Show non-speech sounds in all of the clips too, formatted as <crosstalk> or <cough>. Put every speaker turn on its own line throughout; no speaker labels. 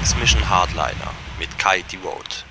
X-Mission Hardliner mit Kai Devote.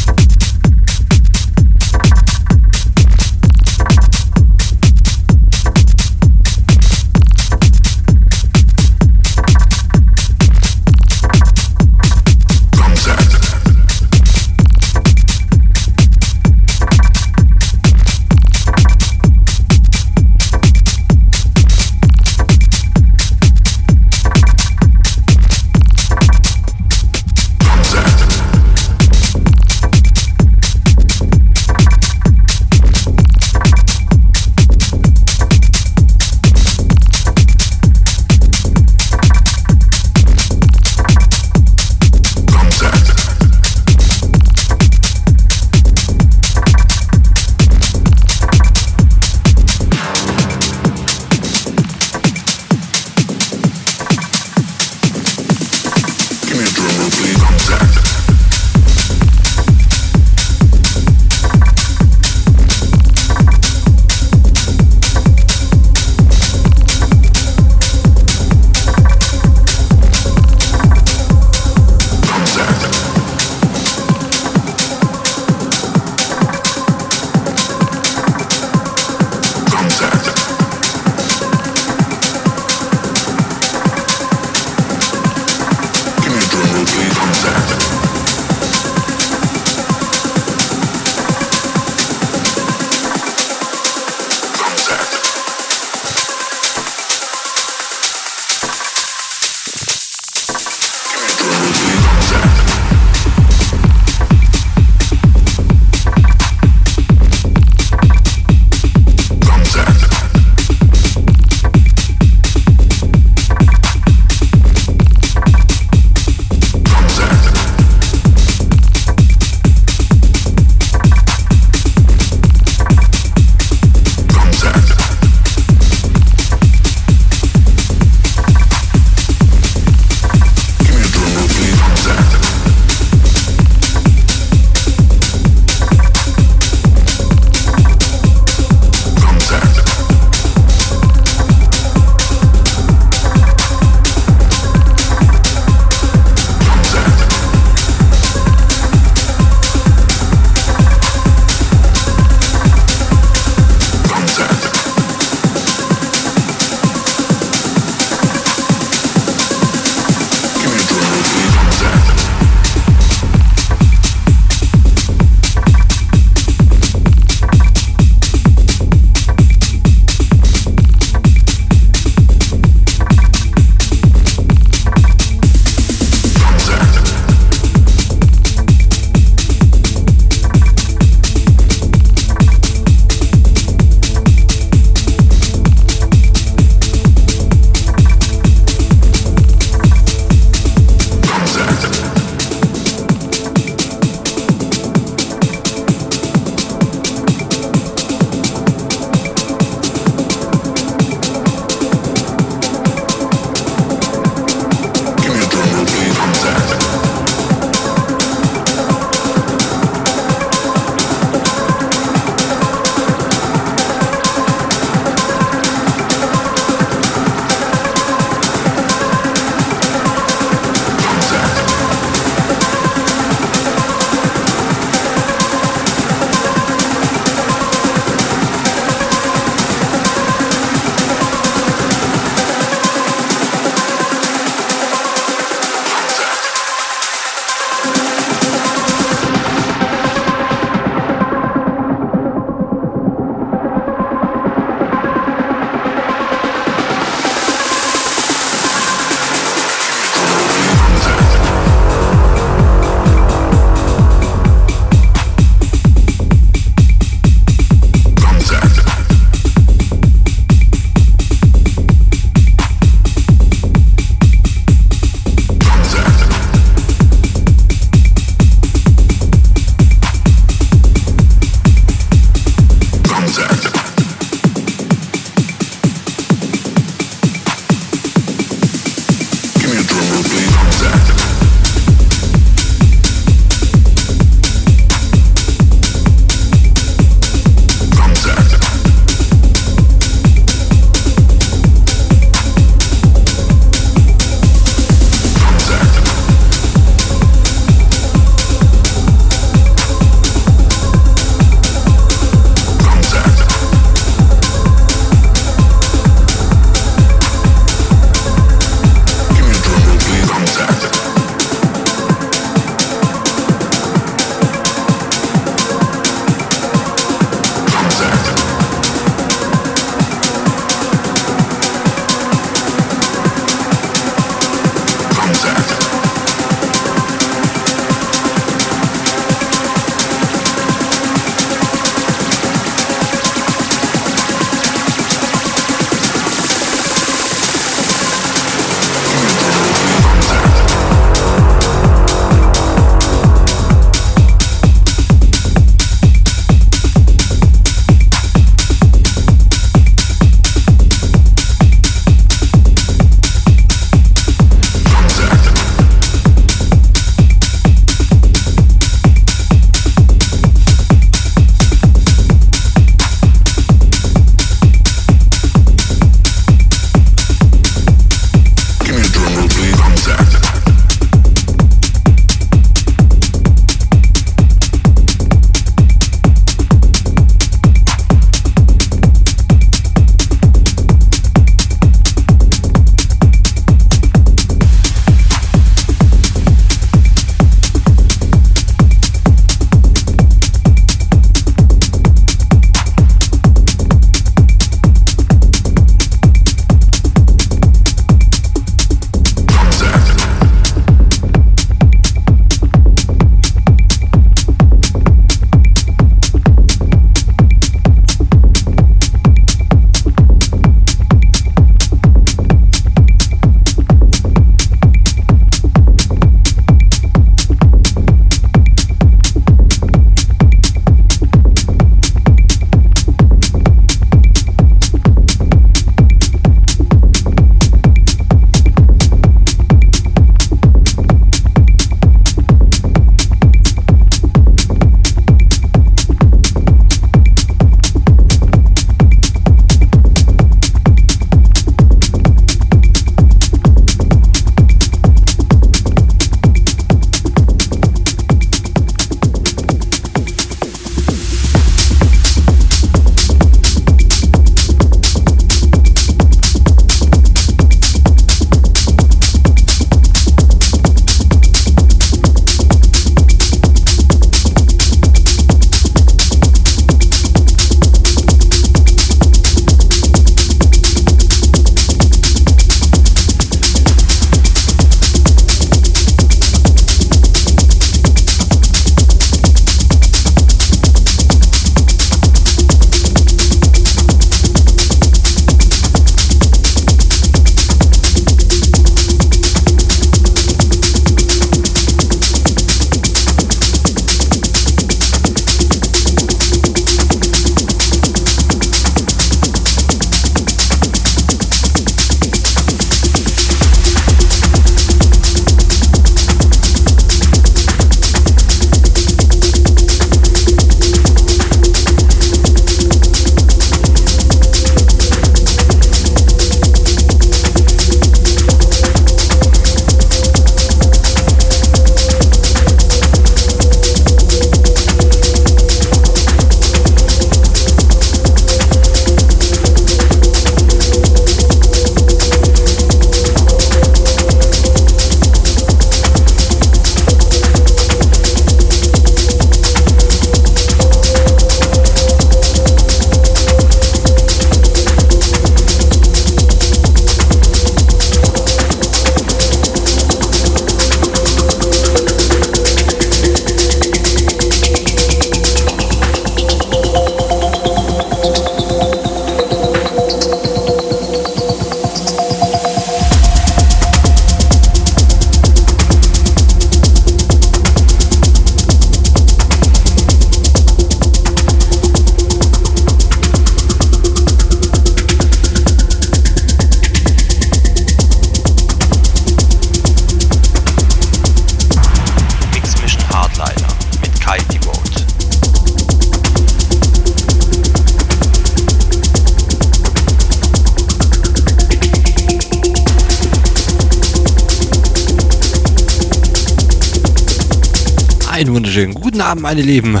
Abend, meine Lieben.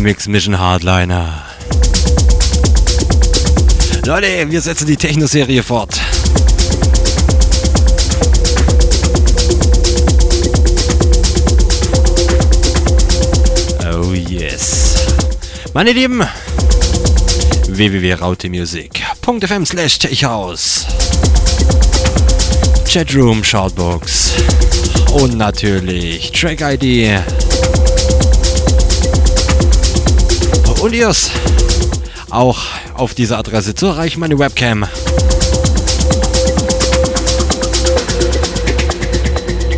Mix Mission Hardliner. Leute, wir setzen die Techno-Serie fort. Oh yes. Meine Lieben, www.rautemusic.fm slash techhouse Chatroom, Shoutbox und natürlich Track-ID. Und ihr's auch auf dieser Adresse zu erreichen, meine Webcam.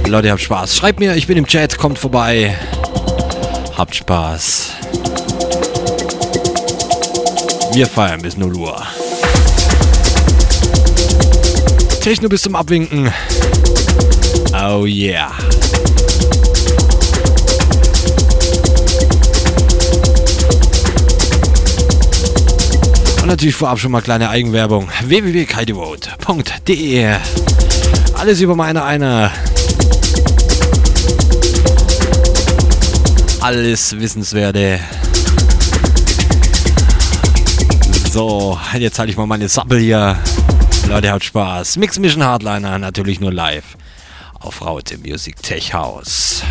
Leute, habt Spaß. Schreibt mir, ich bin im Chat, kommt vorbei. Habt Spaß. Wir feiern bis 0 Uhr. Techno bis zum Abwinken. Oh yeah. Und natürlich vorab schon mal kleine Eigenwerbung. www.kaidevote.de Alles über meine eine. Alles Wissenswerte. So, jetzt halte ich mal meine Sappel hier. Leute, habt Spaß. Mix Mission Hardliner natürlich nur live auf Raute Music Tech House.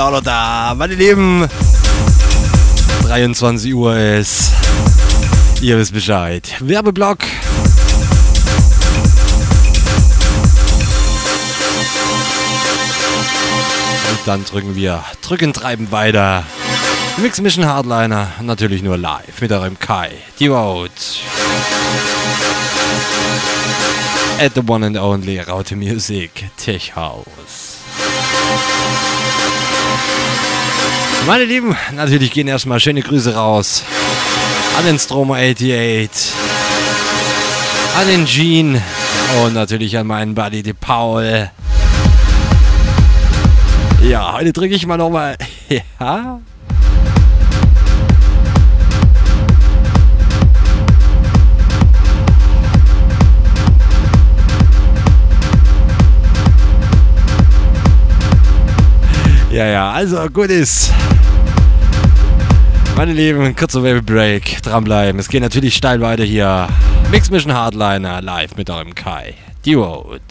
Bin auch noch da. Meine Lieben, 23 Uhr ist. Ihr wisst Bescheid. Werbeblock. Und dann drücken wir, drücken, treiben weiter. Mix Mission Hardliner, natürlich nur live mit eurem Kai. Die Road. At the one and only Raute Music Tech House. Meine Lieben, natürlich gehen erstmal schöne Grüße raus an den Stromer 88, an den Jean und natürlich an meinen Buddy, die Paul. Ja, heute drücke ich mal nochmal. <laughs> Ja. Ja, ja, also gut ist. Meine Lieben, kurzer Werbebreak, dranbleiben. Es geht natürlich steil weiter hier. Mix Mission Hardliner live mit eurem Kai. Die Road.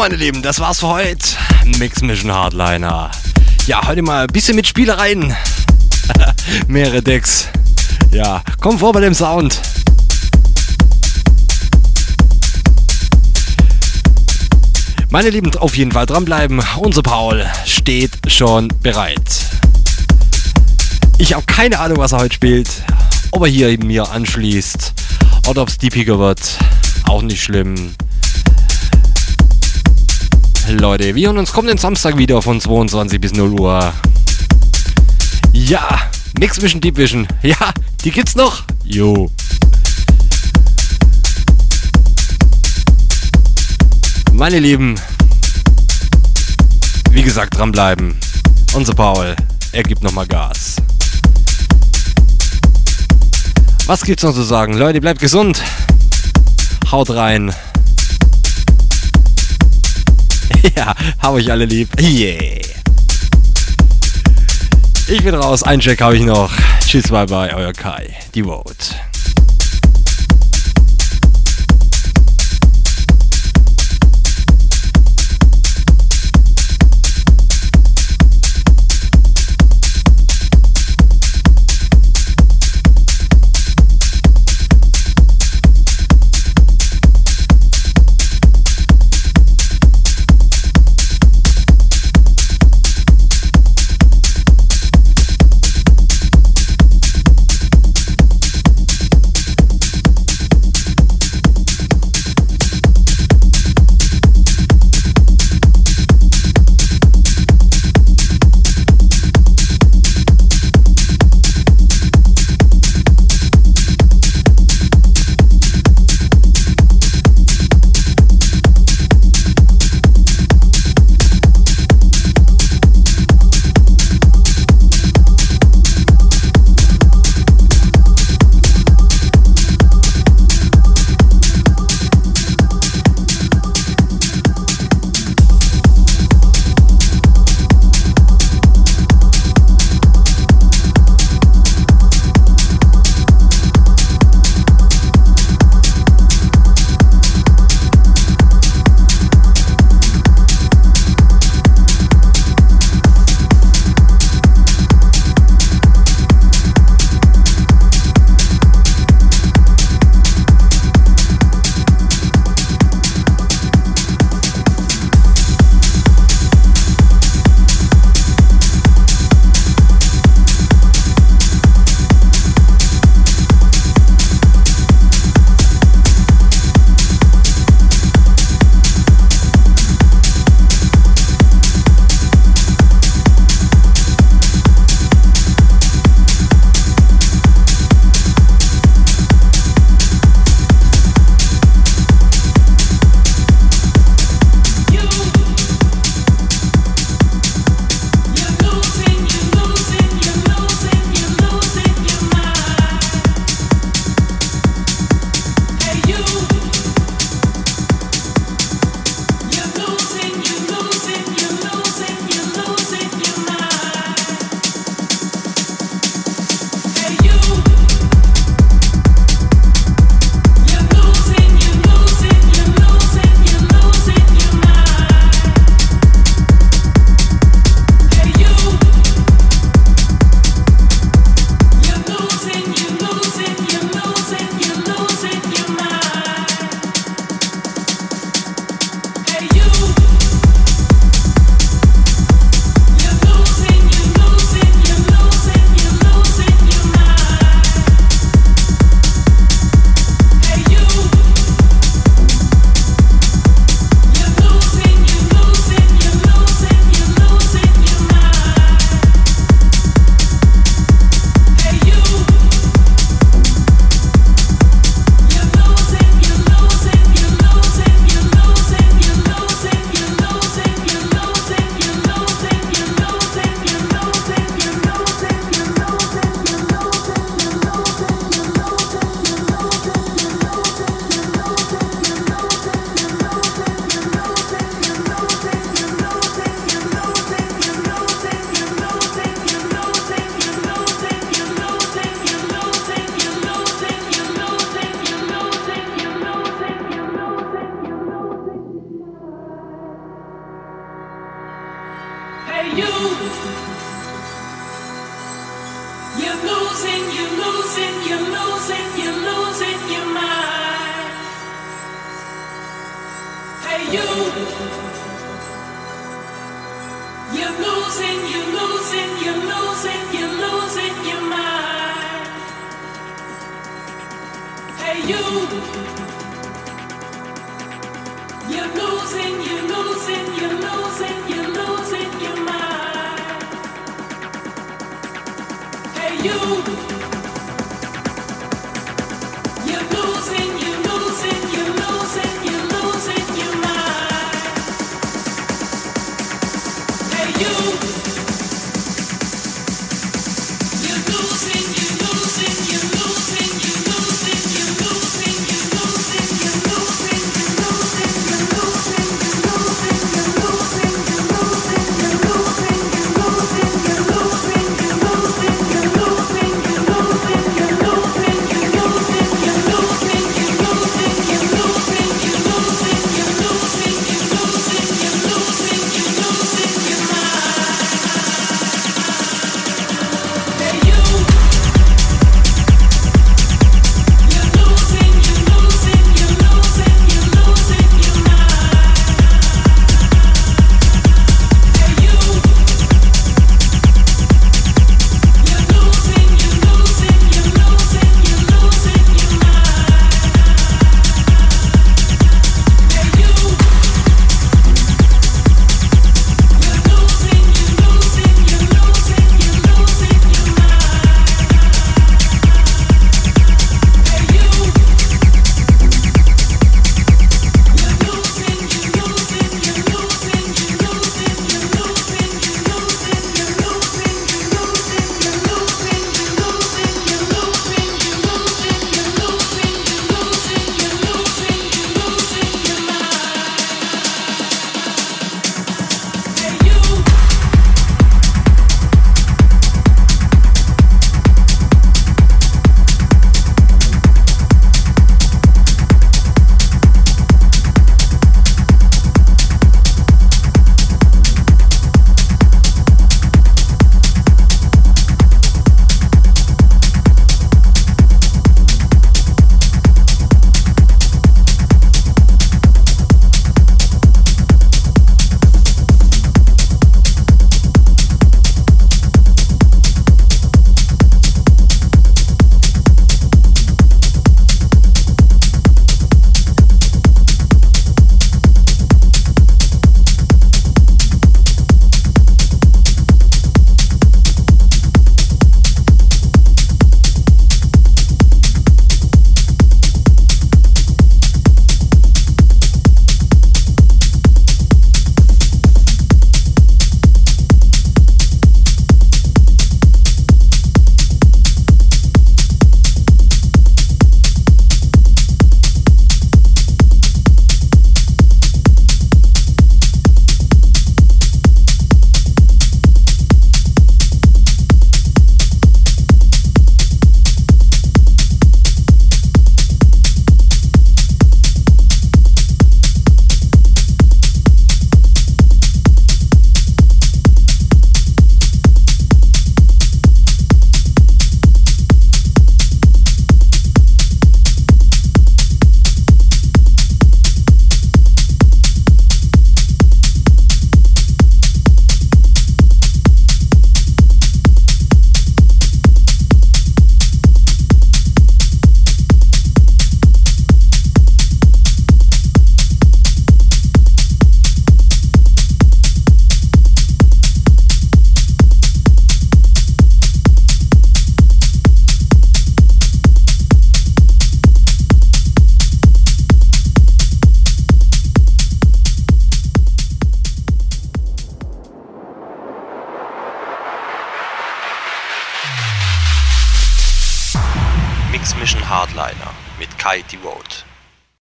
Meine Lieben, das war's für heute. Mix Mission Hardliner. Ja, heute mal ein bisschen mit Spielereien. <laughs> Mehrere Decks. Ja, komm vor bei dem Sound. Meine Lieben, auf jeden Fall dranbleiben. Unser Paul steht schon bereit. Ich habe keine Ahnung, was er heute spielt. Ob er hier mir anschließt oder ob es deepiger wird. Auch nicht schlimm. Leute, wir hören uns kommenden Samstag wieder von 22 bis 0 Uhr. Ja, Mix Vision Deep Vision. Ja, die gibt's noch. Jo. Meine Lieben, wie gesagt, dranbleiben. Unser Paul, er gibt nochmal Gas. Was gibt's noch zu sagen? Leute, bleibt gesund. Haut rein. <laughs> ja, hab euch alle lieb. Yeah. Ich bin raus. Ein Check habe ich noch. Tschüss, bye bye, euer Kai. Die Vote.